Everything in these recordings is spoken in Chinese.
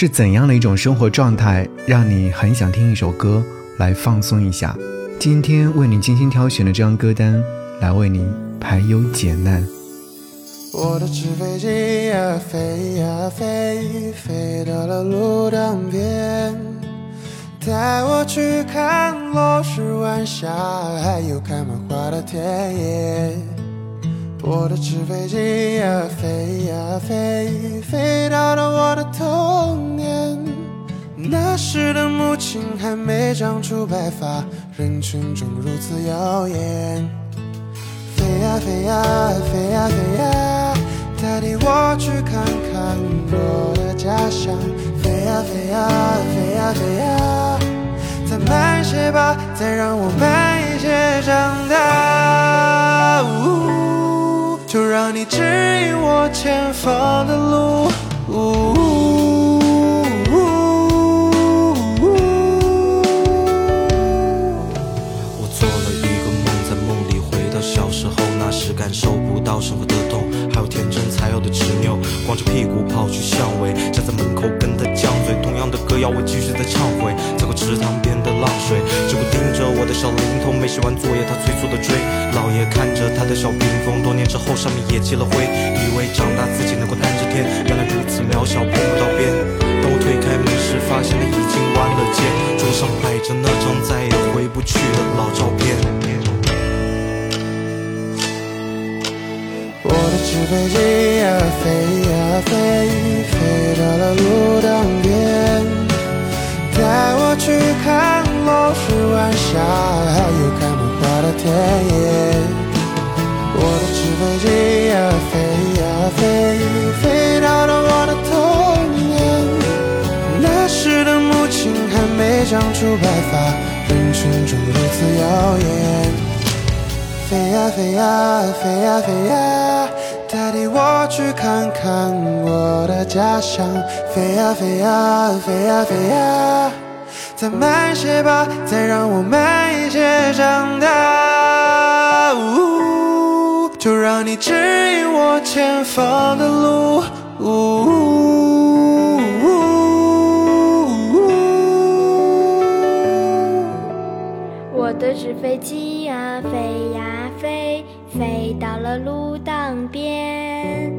是怎样的一种生活状态，让你很想听一首歌来放松一下？今天为你精心挑选的这张歌单，来为你排忧解难。我的纸飞机呀飞呀飞，飞到了路灯边，带我去看落日晚霞，还有开满花的田野。我的纸飞机呀飞呀飞，飞到了我的童年。那时的母亲还没长出白发，人群中如此耀眼。飞呀飞呀飞呀飞呀，带领我去看看我的家乡。飞呀飞呀飞呀飞呀，再慢些吧，再让我慢一些长大。呜，就让你指引我前方的路。我巷尾，站在门口跟他犟嘴，同样的歌谣我继续在唱回，走过池塘边的浪水，只顾盯着我的小灵通，没写完作业他催促的追，老爷看着他的小屏风，多年之后上面也积了灰，以为长大自己能够担着天，原来如此渺小碰不到边，当我推开门时，发现他已经弯了肩，桌上摆着那张再也回不去。的老照片。纸飞机呀飞呀飞，飞到了路当边，带我去看落日晚霞，还有开满花的田野。我的纸飞机呀飞呀飞，飞到了我的童年。那时的母亲还没长出白发，人群中如此耀眼。飞呀飞呀飞呀飞呀，带领我去看看我的家乡。飞呀飞呀飞呀飞呀，再慢些吧，再让我慢一些长大。呜，就让你指引我前方的路。呜我的纸飞机，到了路当边，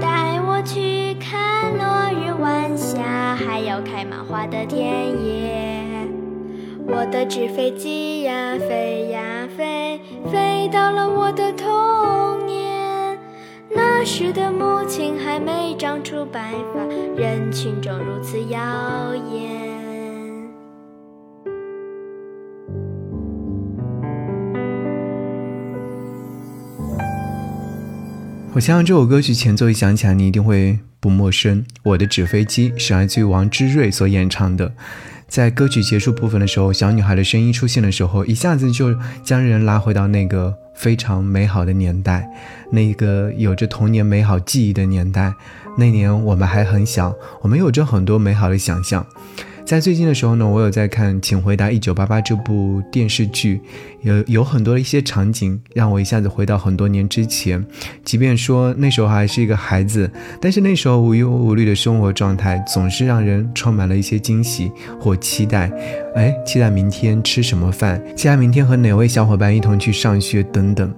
带我去看落日晚霞，还有开满花的田野。我的纸飞机呀飞呀飞，飞到了我的童年。那时的母亲还没长出白发，人群中如此耀眼。我相信这首歌曲前奏一响起来，你一定会不陌生。我的纸飞机是来自于王之瑞所演唱的。在歌曲结束部分的时候，小女孩的声音出现的时候，一下子就将人拉回到那个非常美好的年代，那个有着童年美好记忆的年代。那年我们还很小，我们有着很多美好的想象。在最近的时候呢，我有在看《请回答一九八八》这部电视剧，有有很多的一些场景让我一下子回到很多年之前。即便说那时候还是一个孩子，但是那时候无忧无虑的生活状态总是让人充满了一些惊喜或期待。哎，期待明天吃什么饭，期待明天和哪位小伙伴一同去上学等等。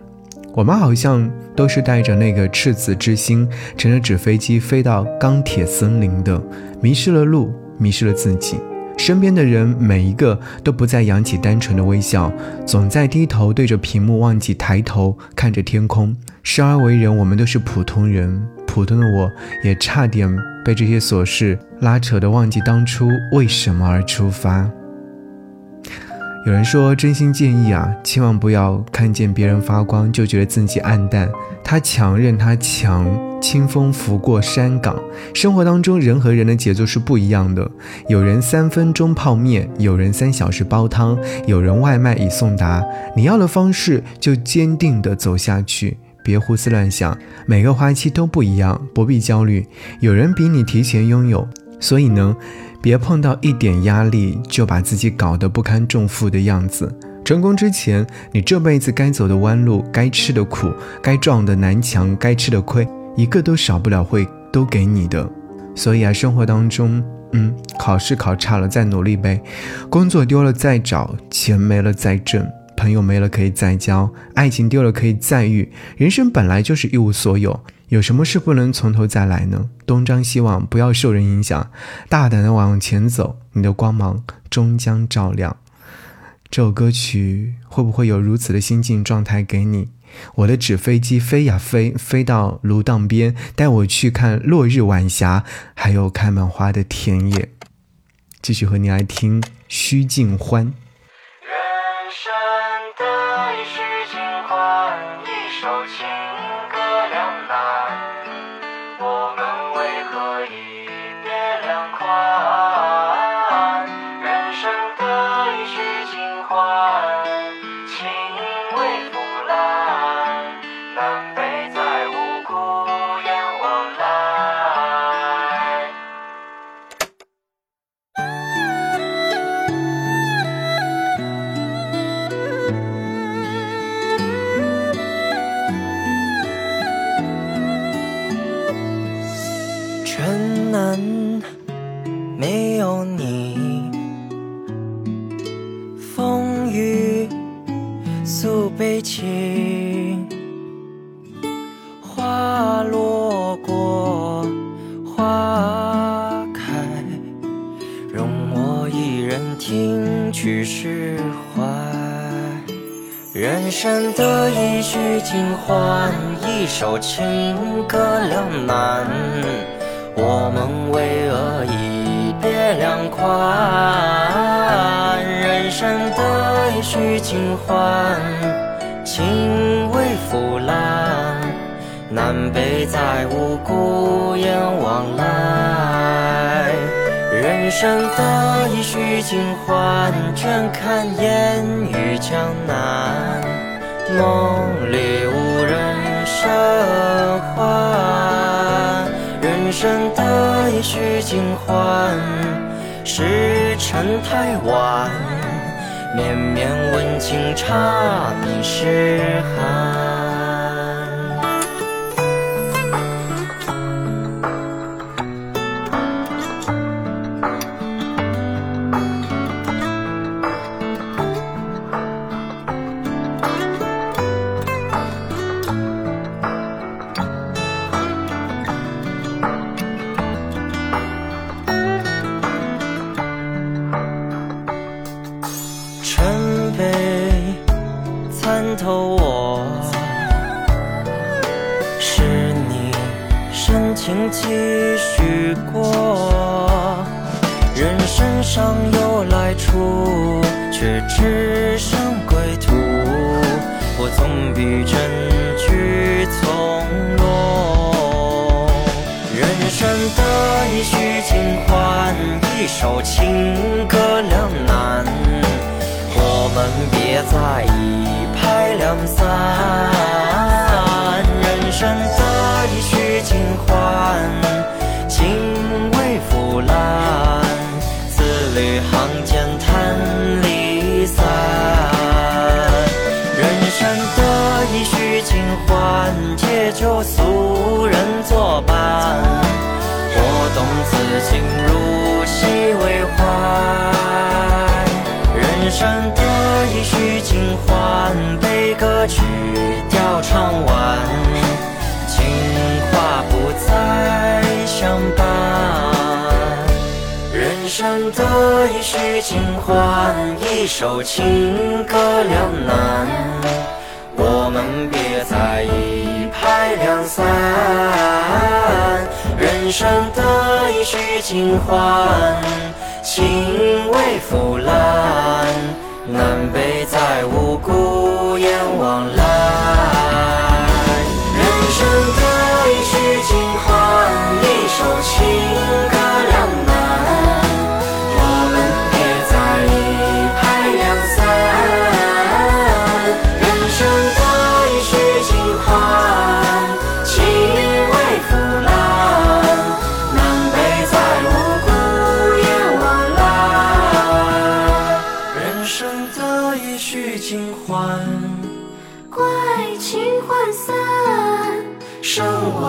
我们好像都是带着那个赤子之心，乘着纸飞机飞到钢铁森林的，迷失了路。迷失了自己，身边的人每一个都不再扬起单纯的微笑，总在低头对着屏幕，忘记抬头看着天空。生而为人，我们都是普通人，普通的我也差点被这些琐事拉扯的忘记当初为什么而出发。有人说，真心建议啊，千万不要看见别人发光就觉得自己暗淡。他强任他强，清风拂过山岗。生活当中，人和人的节奏是不一样的。有人三分钟泡面，有人三小时煲汤，有人外卖已送达。你要的方式就坚定地走下去，别胡思乱想。每个花期都不一样，不必焦虑。有人比你提前拥有，所以呢，别碰到一点压力就把自己搞得不堪重负的样子。成功之前，你这辈子该走的弯路、该吃的苦、该撞的南墙、该吃的亏，一个都少不了会都给你的。所以啊，生活当中，嗯，考试考差了再努力呗，工作丢了再找，钱没了再挣，朋友没了可以再交，爱情丢了可以再遇。人生本来就是一无所有，有什么事不能从头再来呢？东张西望，不要受人影响，大胆的往前走，你的光芒终将照亮。这首歌曲会不会有如此的心境状态给你？我的纸飞机飞呀飞，飞到芦荡边，带我去看落日晚霞，还有开满花的田野。继续和你来听须尽欢。城南，没有你，风雨诉悲情，花落过，花开，容我一人听去释怀。人生得一须尽欢，一首情歌两难。我们为何一别两宽？人生得一须尽欢，情为腐烂，南北再无孤雁往来。人生得一须尽欢，倦看烟雨江南，梦里须尽欢，时辰太晚，绵绵温情差你诗寒。只剩归途。我总比真句从容。人生得意须尽欢，一首情歌两难。我们别再一拍两散。人生借酒俗人作伴。我懂此情如戏为怀。人生得意须尽欢，悲歌曲调唱完，情话不再相伴。人生得意须尽欢，一首情歌两难。我们别再一两散。人生得意须尽欢，情未腐烂，南北再无孤雁往来。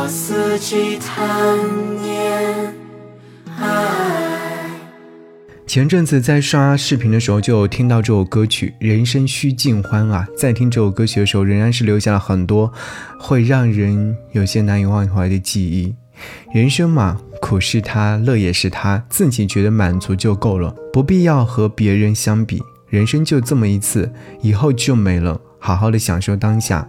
四季贪念爱。前阵子在刷视频的时候，就听到这首歌曲《人生须尽欢》啊，在听这首歌曲的时候，仍然是留下了很多会让人有些难以忘怀的记忆。人生嘛，苦是他，乐也是他，自己觉得满足就够了，不必要和别人相比。人生就这么一次，以后就没了，好好的享受当下。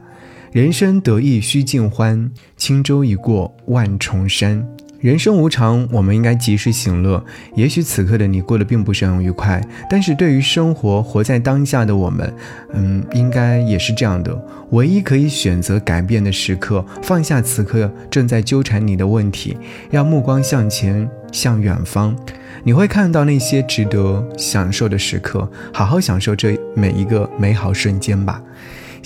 人生得意须尽欢，轻舟已过万重山。人生无常，我们应该及时行乐。也许此刻的你过得并不是很愉快，但是对于生活活在当下的我们，嗯，应该也是这样的。唯一可以选择改变的时刻，放下此刻正在纠缠你的问题，让目光向前，向远方，你会看到那些值得享受的时刻。好好享受这每一个美好瞬间吧。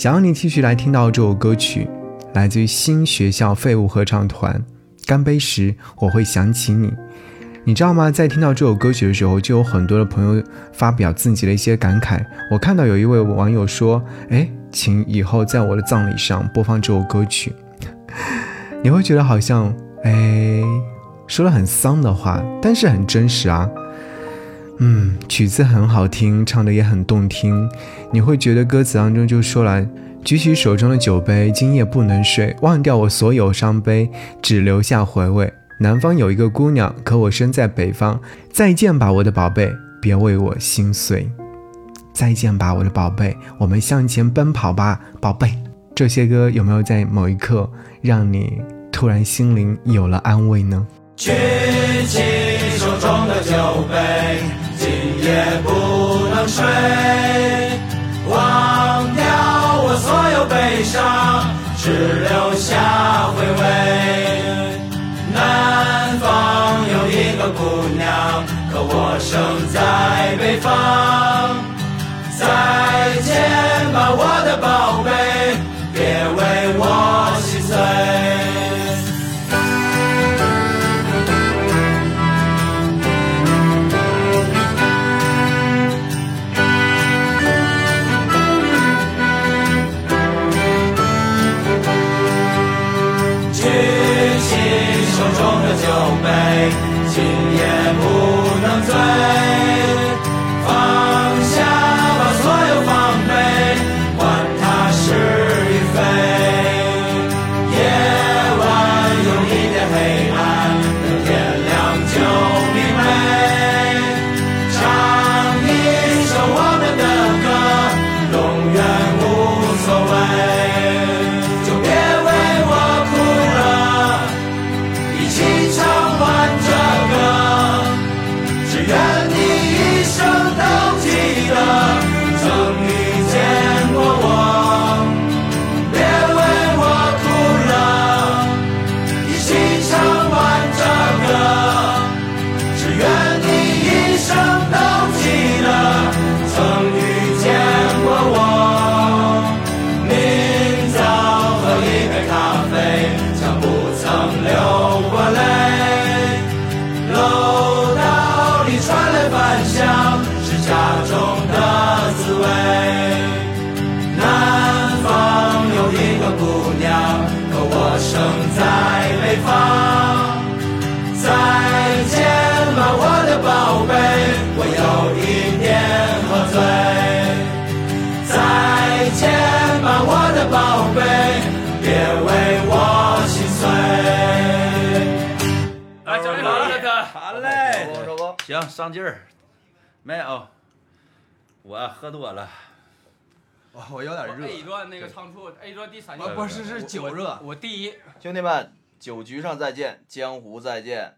想要你继续来听到这首歌曲，来自于新学校废物合唱团。干杯时，我会想起你，你知道吗？在听到这首歌曲的时候，就有很多的朋友发表自己的一些感慨。我看到有一位网友说：“哎，请以后在我的葬礼上播放这首歌曲。”你会觉得好像哎，说了很丧的话，但是很真实啊。嗯，曲子很好听，唱的也很动听。你会觉得歌词当中就说了。举起手中的酒杯，今夜不能睡，忘掉我所有伤悲，只留下回味。南方有一个姑娘，可我身在北方。再见吧，我的宝贝，别为我心碎。再见吧，我的宝贝，我们向前奔跑吧，宝贝。这些歌有没有在某一刻让你突然心灵有了安慰呢？举起手中的酒杯，也不能睡，忘掉我。所有悲伤，只留下回味。南方有一个姑娘，可我生在北方。再见吧，我的宝贝，酒杯今夜不能醉。行，上劲儿，没有，我喝多了，我我有点热。A 段那个仓促，A 段第三句不是是酒热。我第一。兄弟们，酒局上再见，江湖再见。